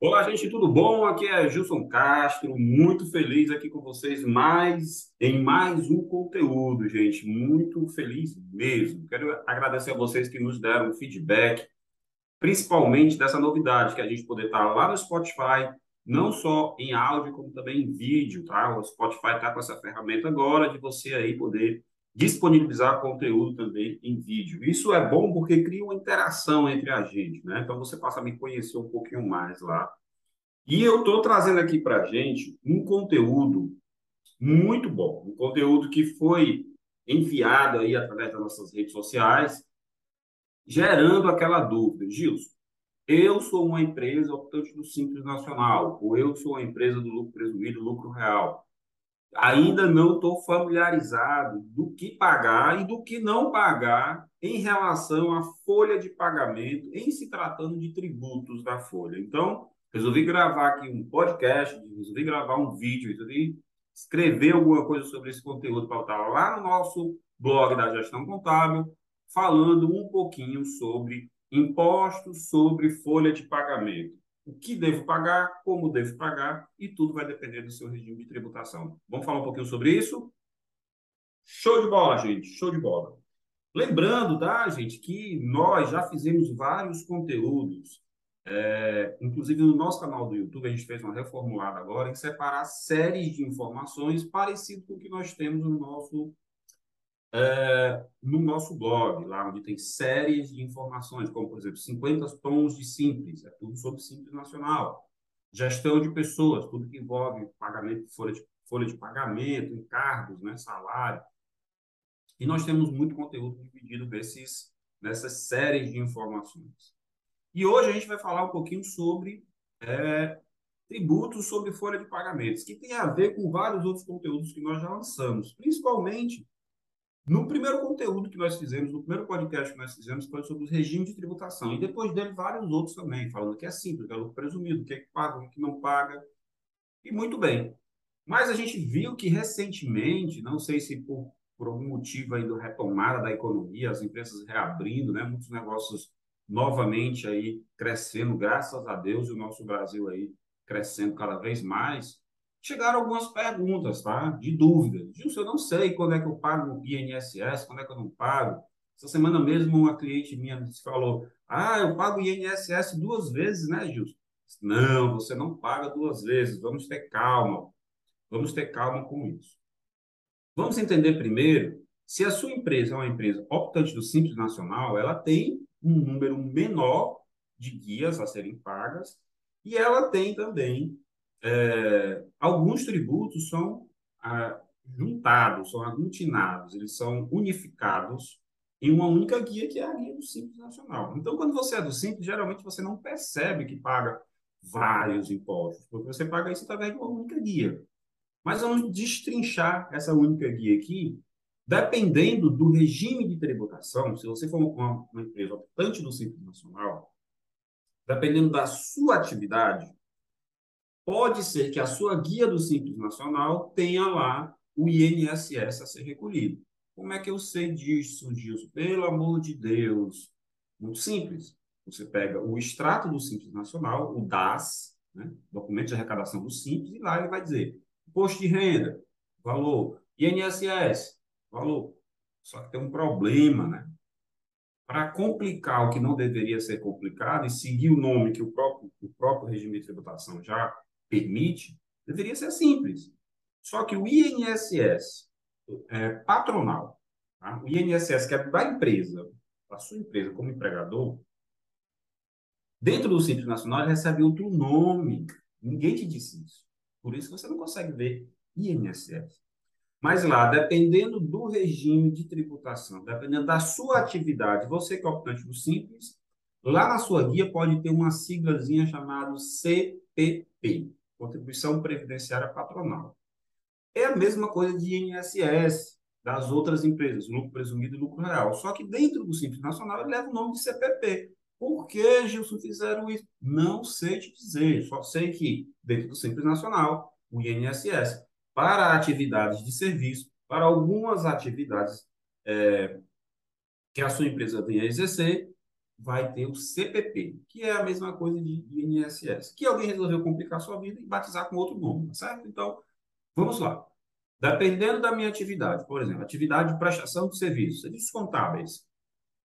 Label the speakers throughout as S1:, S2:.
S1: Olá, gente, tudo bom? Aqui é Gilson Castro, muito feliz aqui com vocês mais em mais um conteúdo, gente, muito feliz mesmo. Quero agradecer a vocês que nos deram feedback, principalmente dessa novidade que a gente poder estar lá no Spotify, não só em áudio como também em vídeo, tá? O Spotify está com essa ferramenta agora de você aí poder disponibilizar conteúdo também em vídeo. Isso é bom porque cria uma interação entre a gente, né? Então você passa a me conhecer um pouquinho mais lá. E eu estou trazendo aqui para a gente um conteúdo muito bom, um conteúdo que foi enviado aí através das nossas redes sociais, gerando aquela dúvida. Gilson, eu sou uma empresa optante do Simples Nacional, ou eu sou uma empresa do lucro presumido, lucro real ainda não estou familiarizado do que pagar e do que não pagar em relação à folha de pagamento, em se tratando de tributos da folha. Então, resolvi gravar aqui um podcast, resolvi gravar um vídeo, resolvi escrever alguma coisa sobre esse conteúdo para estar lá no nosso blog da gestão contábil, falando um pouquinho sobre impostos sobre folha de pagamento o que devo pagar, como devo pagar, e tudo vai depender do seu regime de tributação. Vamos falar um pouquinho sobre isso? Show de bola, gente, show de bola. Lembrando, tá, gente, que nós já fizemos vários conteúdos, é, inclusive no nosso canal do YouTube, a gente fez uma reformulada agora em separar séries de informações parecido com o que nós temos no nosso é, no nosso blog, lá onde tem séries de informações, como, por exemplo, 50 tons de simples, é tudo sobre simples nacional. Gestão de pessoas, tudo que envolve pagamento, folha de, folha de pagamento, encargos, né, salário. E nós temos muito conteúdo dividido nesses, nessas séries de informações. E hoje a gente vai falar um pouquinho sobre é, tributos sobre folha de pagamentos, que tem a ver com vários outros conteúdos que nós já lançamos, principalmente no primeiro conteúdo que nós fizemos, no primeiro podcast que nós fizemos, foi sobre os regimes de tributação. E depois dele, vários outros também, falando que é simples, que é lucro presumido, o que é que paga, o que não paga. E muito bem. Mas a gente viu que recentemente, não sei se por, por algum motivo aí do retomada da economia, as empresas reabrindo, né, muitos negócios novamente aí crescendo, graças a Deus, e o nosso Brasil aí crescendo cada vez mais chegaram algumas perguntas, tá? De dúvida. Gilson, eu não sei quando é que eu pago o INSS, quando é que eu não pago. Essa semana mesmo uma cliente minha falou, ah, eu pago o INSS duas vezes, né, Gilson? Não, você não paga duas vezes, vamos ter calma. Vamos ter calma com isso. Vamos entender primeiro se a sua empresa é uma empresa optante do Simples Nacional, ela tem um número menor de guias a serem pagas e ela tem também é, alguns tributos são ah, juntados, são aglutinados, eles são unificados em uma única guia, que é a guia do Simples Nacional. Então, quando você é do Simples, geralmente você não percebe que paga vários impostos, porque você paga isso através de uma única guia. Mas vamos destrinchar essa única guia aqui, dependendo do regime de tributação, se você for uma, uma empresa optante do Simples Nacional, dependendo da sua atividade, pode ser que a sua guia do Simples Nacional tenha lá o INSS a ser recolhido. Como é que eu sei disso, Gilson? Pelo amor de Deus. Muito simples. Você pega o extrato do Simples Nacional, o DAS, né? documento de arrecadação do Simples, e lá ele vai dizer imposto de renda, valor, INSS, valor. Só que tem um problema, né? Para complicar o que não deveria ser complicado e seguir o nome que o próprio, o próprio regime de tributação já permite, deveria ser simples. Só que o INSS é, patronal, tá? o INSS que é da empresa, da sua empresa como empregador, dentro do Simples Nacional ele recebe outro nome. Ninguém te disse isso. Por isso você não consegue ver INSS. Mas lá, dependendo do regime de tributação, dependendo da sua atividade, você que é optante do Simples, lá na sua guia pode ter uma siglazinha chamada CPP, Contribuição Previdenciária Patronal. É a mesma coisa de INSS, das outras empresas, lucro presumido e lucro real. Só que dentro do Simples Nacional ele leva o nome de CPP. Por que, Gilson, fizeram isso? Não sei te dizer, só sei que dentro do Simples Nacional, o INSS, para atividades de serviço, para algumas atividades é, que a sua empresa venha a exercer, vai ter o CPP, que é a mesma coisa de INSS, que alguém resolveu complicar sua vida e batizar com outro nome, tá certo? Então, vamos lá. Dependendo da minha atividade, por exemplo, atividade de prestação de serviços, serviços contábeis,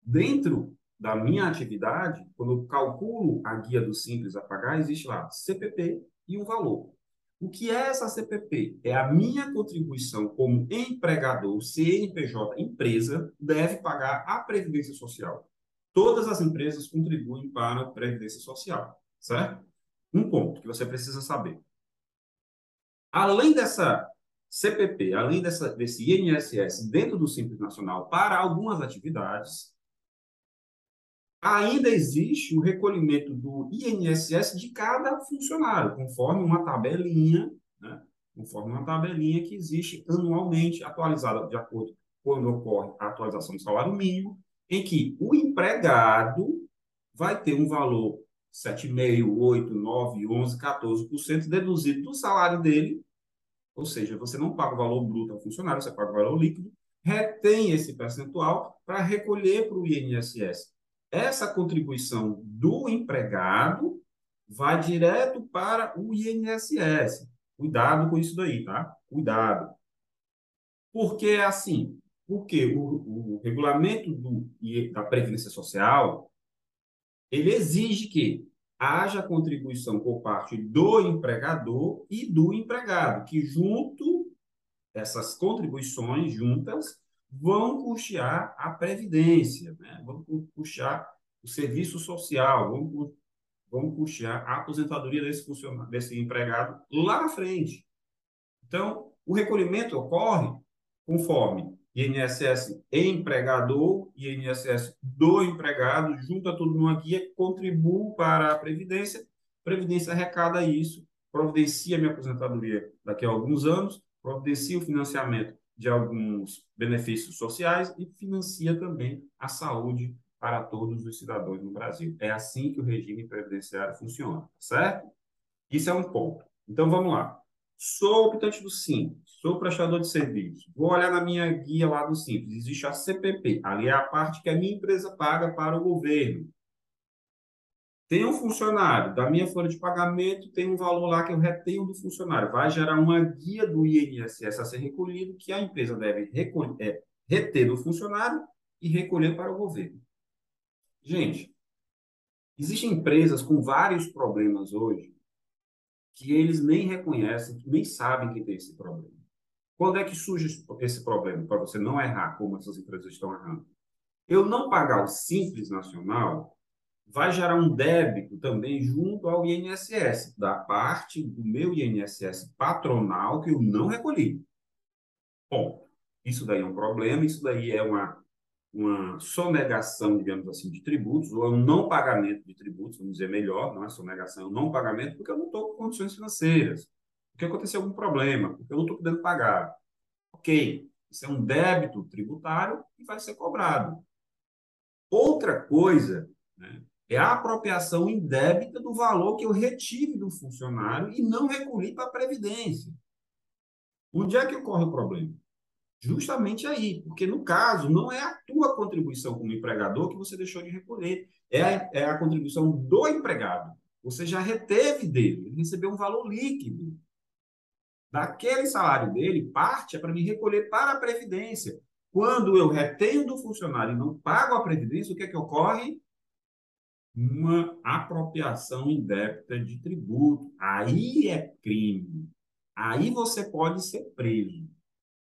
S1: dentro da minha atividade, quando eu calculo a guia do Simples a pagar, existe lá CPP e um valor. O que é essa CPP? É a minha contribuição como empregador, CNPJ, empresa, deve pagar a Previdência Social. Todas as empresas contribuem para a Previdência Social, certo? Um ponto que você precisa saber. Além dessa CPP, além dessa, desse INSS dentro do Simples Nacional para algumas atividades, ainda existe o recolhimento do INSS de cada funcionário, conforme uma tabelinha, né? conforme uma tabelinha que existe anualmente, atualizada de acordo com quando ocorre a atualização do salário mínimo, em que o empregado vai ter um valor 7,5%, 8%, 9%, 11%, 14% deduzido do salário dele, ou seja, você não paga o valor bruto ao funcionário, você paga o valor líquido, retém esse percentual para recolher para o INSS essa contribuição do empregado vai direto para o INSS. Cuidado com isso daí, tá? Cuidado. Por que assim? Porque o, o regulamento do, da Previdência Social ele exige que haja contribuição por parte do empregador e do empregado, que junto essas contribuições juntas vão custear a previdência, né? vão custear o serviço social, vão, vão custear a aposentadoria desse funcionário, desse empregado lá na frente. Então, o recolhimento ocorre conforme INSS empregador e INSS do empregado, junta tudo numa guia, contribui para a Previdência, Previdência arrecada isso, providencia minha aposentadoria daqui a alguns anos, providencia o financiamento de alguns benefícios sociais e financia também a saúde para todos os cidadãos no Brasil. É assim que o regime previdenciário funciona, certo? Isso é um ponto. Então vamos lá. Sou optante do Simples, sou prestador de serviço. Vou olhar na minha guia lá do Simples. Existe a CPP, ali é a parte que a minha empresa paga para o governo. Tem um funcionário, da minha folha de pagamento, tem um valor lá que eu retenho do funcionário. Vai gerar uma guia do INSS a ser recolhido, que a empresa deve recolher, é, reter do funcionário e recolher para o governo. Gente, existem empresas com vários problemas hoje que eles nem reconhecem, nem sabem que tem esse problema. Quando é que surge esse problema? Para você não errar como essas empresas estão errando. Eu não pagar o Simples Nacional vai gerar um débito também junto ao INSS, da parte do meu INSS patronal que eu não recolhi. Bom, isso daí é um problema, isso daí é uma, uma sonegação, digamos assim, de tributos, ou é um não pagamento de tributos, vamos dizer melhor, não é sonegação, é um não pagamento, porque eu não estou com condições financeiras, porque aconteceu algum problema, porque eu não estou podendo pagar. Ok, isso é um débito tributário e vai ser cobrado. Outra coisa, né, é a apropriação indébita do valor que eu retive do funcionário e não recolhi para a Previdência. Onde é que ocorre o problema? Justamente aí, porque no caso não é a tua contribuição como empregador que você deixou de recolher, é a, é a contribuição do empregado. Você já reteve dele, ele recebeu um valor líquido. Daquele salário dele, parte é para me recolher para a Previdência. Quando eu retenho do funcionário e não pago a Previdência, o que é que ocorre? uma apropriação indébita de tributo. Aí é crime. Aí você pode ser preso,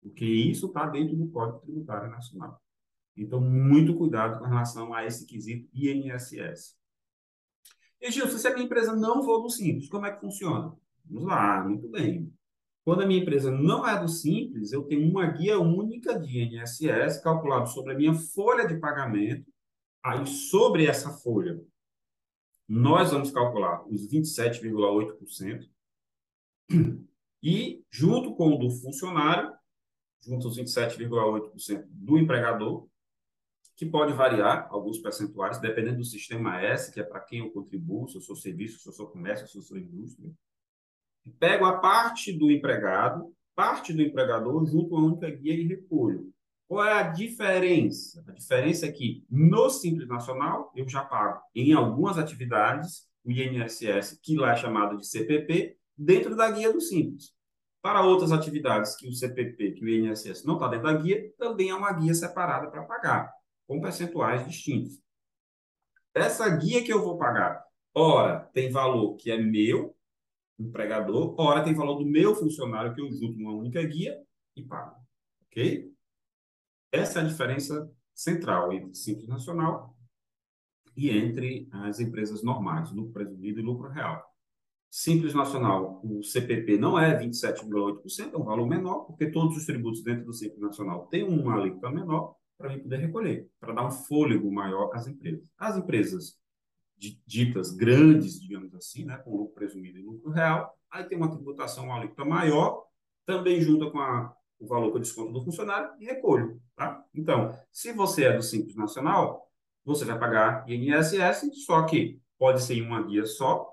S1: porque isso está dentro do Código Tributário Nacional. Então, muito cuidado com relação a esse quesito INSS. E, Gilson, se a minha empresa não for do Simples, como é que funciona? Vamos lá, muito bem. Quando a minha empresa não é do Simples, eu tenho uma guia única de INSS calculado sobre a minha folha de pagamento. Aí, sobre essa folha, nós vamos calcular os 27,8% e, junto com o do funcionário, junto aos 27,8% do empregador, que pode variar alguns percentuais, dependendo do sistema S, que é para quem eu contribuo, se eu sou serviço, se eu sou comércio, se eu sou indústria. Pego a parte do empregado, parte do empregador, junto a única guia e recolho. Qual é a diferença? A diferença é que no Simples Nacional eu já pago em algumas atividades o INSS, que lá é chamado de CPP, dentro da guia do Simples. Para outras atividades que o CPP, que o INSS não está dentro da guia, também há uma guia separada para pagar, com percentuais distintos. Essa guia que eu vou pagar, ora tem valor que é meu, empregador, ora tem valor do meu funcionário que eu junto numa única guia e pago. Ok? Essa é a diferença central entre Simples Nacional e entre as empresas normais, lucro presumido e lucro real. Simples Nacional, o CPP não é 27,8%, é um valor menor, porque todos os tributos dentro do Simples Nacional têm uma alíquota menor para mim poder recolher, para dar um fôlego maior às empresas. As empresas ditas grandes, digamos assim, né, com lucro presumido e lucro real, aí tem uma tributação, uma alíquota maior, também junta com a, o valor que eu desconto do funcionário e recolho. Tá? Então, se você é do Simples Nacional, você vai pagar INSS, só que pode ser em uma guia só,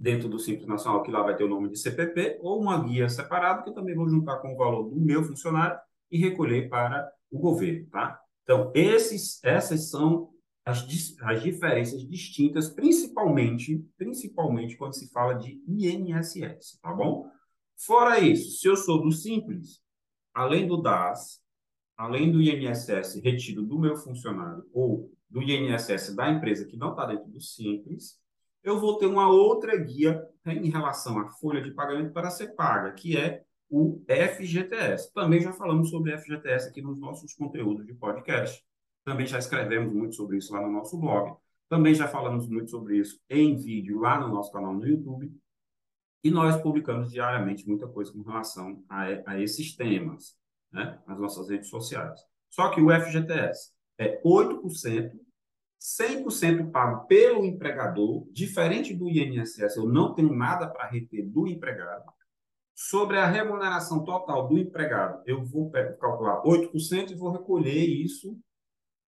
S1: dentro do Simples Nacional, que lá vai ter o nome de CPP, ou uma guia separada, que eu também vou juntar com o valor do meu funcionário e recolher para o governo, tá? Então, esses, essas são as, as diferenças distintas, principalmente, principalmente quando se fala de INSS, tá bom? Fora isso, se eu sou do Simples, além do DAS, além do INSS retido do meu funcionário ou do INSS da empresa que não está dentro do Simples, eu vou ter uma outra guia em relação à folha de pagamento para ser paga, que é o FGTS. Também já falamos sobre FGTS aqui nos nossos conteúdos de podcast. Também já escrevemos muito sobre isso lá no nosso blog. Também já falamos muito sobre isso em vídeo lá no nosso canal no YouTube. E nós publicamos diariamente muita coisa com relação a, a esses temas né, nas nossas redes sociais. Só que o FGTS é 8% 100% pago pelo empregador, diferente do INSS, eu não tenho nada para reter do empregado. Sobre a remuneração total do empregado, eu vou calcular 8% e vou recolher isso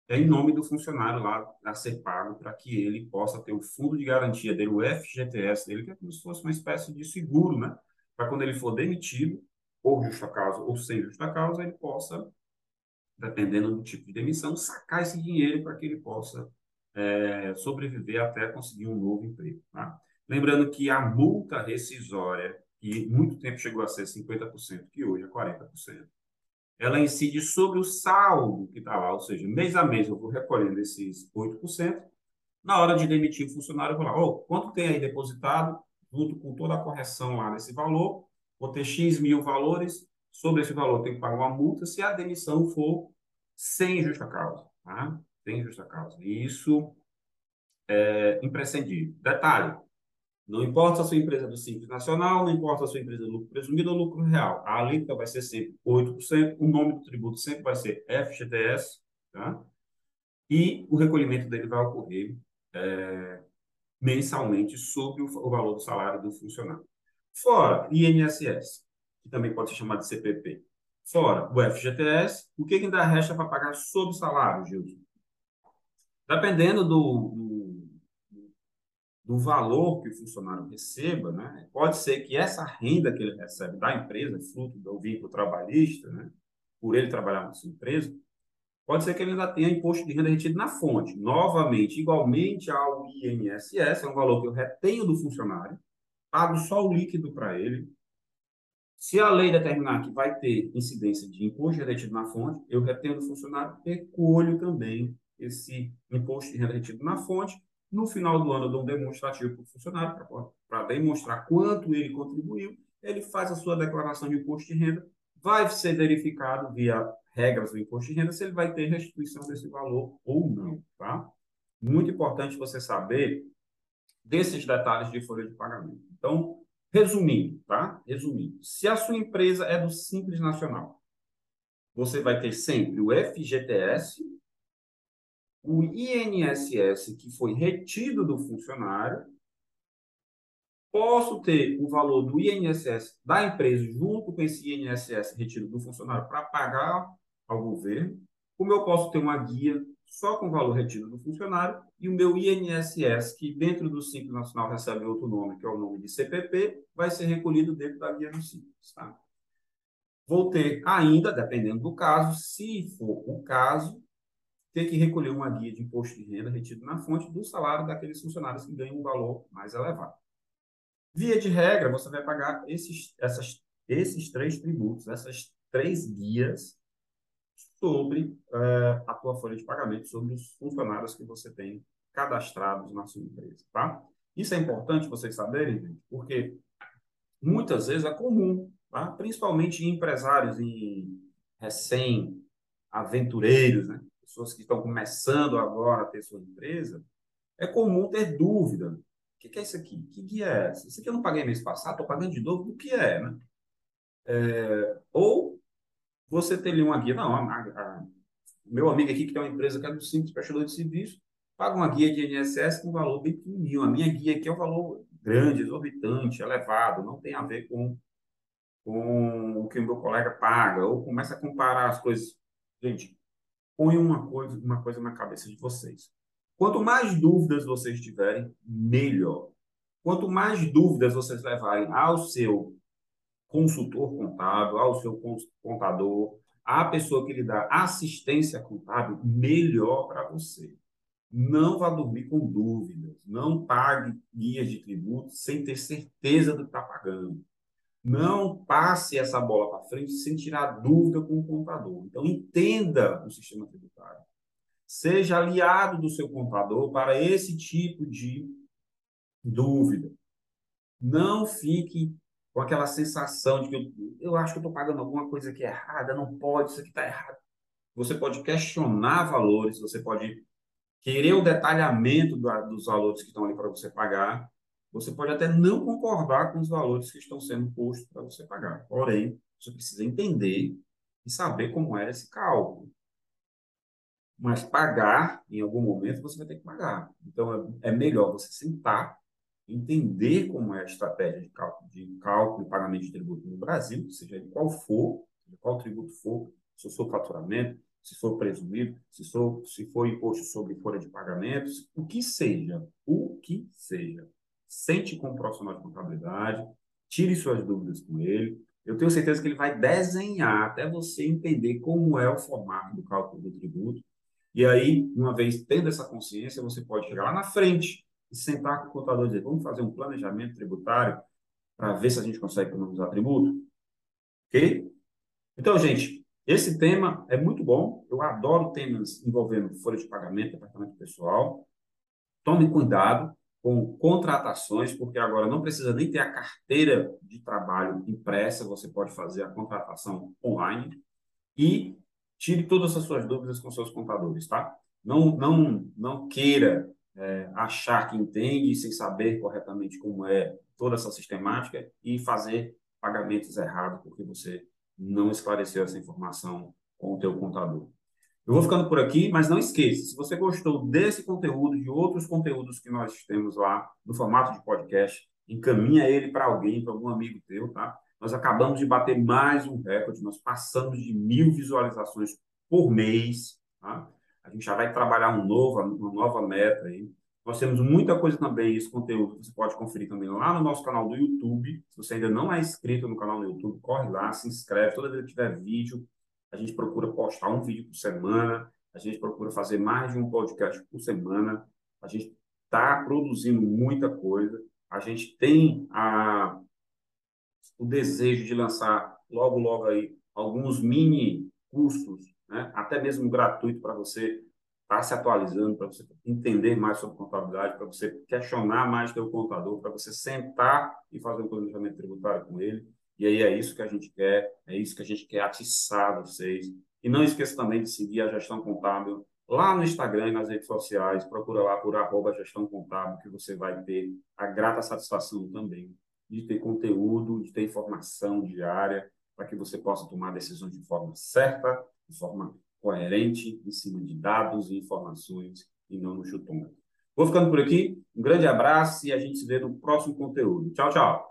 S1: em nome do funcionário lá a ser pago para que ele possa ter o fundo de garantia dele, o FGTS dele, que é como se fosse uma espécie de seguro, né? Para quando ele for demitido, ou justa causa ou sem justa causa, ele possa dependendo do tipo de demissão, sacar esse dinheiro para que ele possa é, sobreviver até conseguir um novo emprego. Tá? Lembrando que a multa rescisória, que muito tempo chegou a ser 50%, que hoje é 40%, ela incide sobre o saldo que está lá, ou seja, mês a mês eu vou recolhendo esses 8%, na hora de demitir o funcionário, eu vou lá, oh, quanto tem aí depositado, junto com toda a correção lá nesse valor, vou ter X mil valores, sobre esse valor tem que pagar uma multa se a demissão for sem justa causa, tá? Sem justa causa. Isso é imprescindível. Detalhe, não importa se a sua empresa é do Simples Nacional, não importa se a sua empresa é lucro presumido ou lucro real, a alíquota vai ser sempre 8%, o nome do tributo sempre vai ser FGTS, tá? E o recolhimento dele vai ocorrer é, mensalmente sobre o, o valor do salário do funcionário. Fora INSS, que também pode ser chamado de CPP. Fora o FGTS, o que ainda resta para pagar sobre salário, Gilson? Dependendo do, do, do, valor que o funcionário receba, né, pode ser que essa renda que ele recebe da empresa, fruto do vínculo trabalhista, né, por ele trabalhar na sua empresa, pode ser que ele ainda tenha imposto de renda retido na fonte. Novamente, igualmente ao INSS, é um valor que eu retenho do funcionário, pago só o líquido para ele, se a lei determinar que vai ter incidência de imposto retido na fonte, eu retendo o funcionário, recolho também esse imposto de renda retido na fonte. No final do ano, eu dou um demonstrativo para o funcionário, para demonstrar quanto ele contribuiu. Ele faz a sua declaração de imposto de renda, vai ser verificado via regras do imposto de renda se ele vai ter restituição desse valor ou não. Tá? Muito importante você saber desses detalhes de folha de pagamento. Então, Resumindo, tá? Resumindo, se a sua empresa é do Simples Nacional, você vai ter sempre o FGTS, o INSS que foi retido do funcionário, posso ter o valor do INSS da empresa junto com esse INSS retido do funcionário para pagar ao governo, como eu posso ter uma guia só com o valor retido do funcionário, e o meu INSS, que dentro do Simples Nacional recebe outro nome, que é o nome de CPP, vai ser recolhido dentro da guia do Simples. Tá? vou ter ainda, dependendo do caso, se for o caso, ter que recolher uma guia de imposto de renda retido na fonte do salário daqueles funcionários que ganham um valor mais elevado. Via de regra, você vai pagar esses, essas, esses três tributos, essas três guias sobre uh, a tua folha de pagamento, sobre os funcionários que você tem cadastrados na sua empresa, tá? Isso é importante vocês saberem, gente, porque muitas vezes é comum, tá? principalmente em empresários em recém-aventureiros, né? pessoas que estão começando agora a ter sua empresa, é comum ter dúvida. O que é isso aqui? Que guia é essa? Isso aqui eu não paguei mês passado, estou pagando de novo. O que é, né? É, ou você ter ali uma guia. Não, a, a, meu amigo aqui que tem uma empresa que é do Simples Prestador de Serviço, paga uma guia de INSS com valor bem pequenininho. A minha guia aqui é um valor grande, exorbitante, elevado, não tem a ver com, com o que o meu colega paga, ou começa a comparar as coisas. Gente, põe uma coisa, uma coisa na cabeça de vocês. Quanto mais dúvidas vocês tiverem, melhor. Quanto mais dúvidas vocês levarem ao seu consultor contábil, ao seu contador, à pessoa que lhe dá assistência contábil, melhor para você. Não vá dormir com dúvidas. Não pague guias de tributos sem ter certeza do que está pagando. Não passe essa bola para frente sem tirar dúvida com o contador. Então, entenda o sistema tributário. Seja aliado do seu contador para esse tipo de dúvida. Não fique com aquela sensação de que eu, eu acho que estou pagando alguma coisa que é errada, não pode, isso aqui está errado. Você pode questionar valores, você pode querer o detalhamento dos valores que estão ali para você pagar, você pode até não concordar com os valores que estão sendo postos para você pagar. Porém, você precisa entender e saber como é esse cálculo. Mas pagar, em algum momento, você vai ter que pagar. Então, é, é melhor você sentar, entender como é a estratégia de cálculo, de cálculo e pagamento de tributo no Brasil, seja de qual for, qual tributo for, se for faturamento, se for presumido, se for, se for imposto sobre folha de pagamentos, o que seja, o que seja sente com o profissional de contabilidade, tire suas dúvidas com ele. Eu tenho certeza que ele vai desenhar até você entender como é o formato do cálculo do tributo. E aí, uma vez tendo essa consciência, você pode chegar lá na frente e sentar com o contador e dizer: vamos fazer um planejamento tributário para ver se a gente consegue economizar tributo. Ok? Então, gente, esse tema é muito bom. Eu adoro temas envolvendo folha de pagamento, departamento pessoal. Tome cuidado com contratações, porque agora não precisa nem ter a carteira de trabalho impressa, você pode fazer a contratação online e tire todas as suas dúvidas com seus contadores, tá? Não, não, não queira é, achar que entende sem saber corretamente como é toda essa sistemática e fazer pagamentos errados porque você não esclareceu essa informação com o teu contador. Eu vou ficando por aqui, mas não esqueça, se você gostou desse conteúdo, de outros conteúdos que nós temos lá no formato de podcast, encaminha ele para alguém, para algum amigo teu, tá? Nós acabamos de bater mais um recorde, nós passamos de mil visualizações por mês, tá? A gente já vai trabalhar um novo, uma nova meta aí. Nós temos muita coisa também, esse conteúdo você pode conferir também lá no nosso canal do YouTube. Se você ainda não é inscrito no canal do YouTube, corre lá, se inscreve. Toda vez que tiver vídeo, a gente procura postar um vídeo por semana, a gente procura fazer mais de um podcast por semana, a gente está produzindo muita coisa, a gente tem a, o desejo de lançar logo, logo aí alguns mini cursos, né? até mesmo gratuito para você estar tá se atualizando, para você entender mais sobre contabilidade, para você questionar mais seu contador, para você sentar e fazer um planejamento tributário com ele. E aí é isso que a gente quer, é isso que a gente quer atiçar vocês. E não esqueça também de seguir a Gestão Contábil lá no Instagram e nas redes sociais. Procura lá por arroba Gestão Contábil, que você vai ter a grata satisfação também de ter conteúdo, de ter informação diária, para que você possa tomar decisões de forma certa, de forma coerente, em cima de dados e informações, e não no chutômetro. Vou ficando por aqui. Um grande abraço e a gente se vê no próximo conteúdo. Tchau, tchau.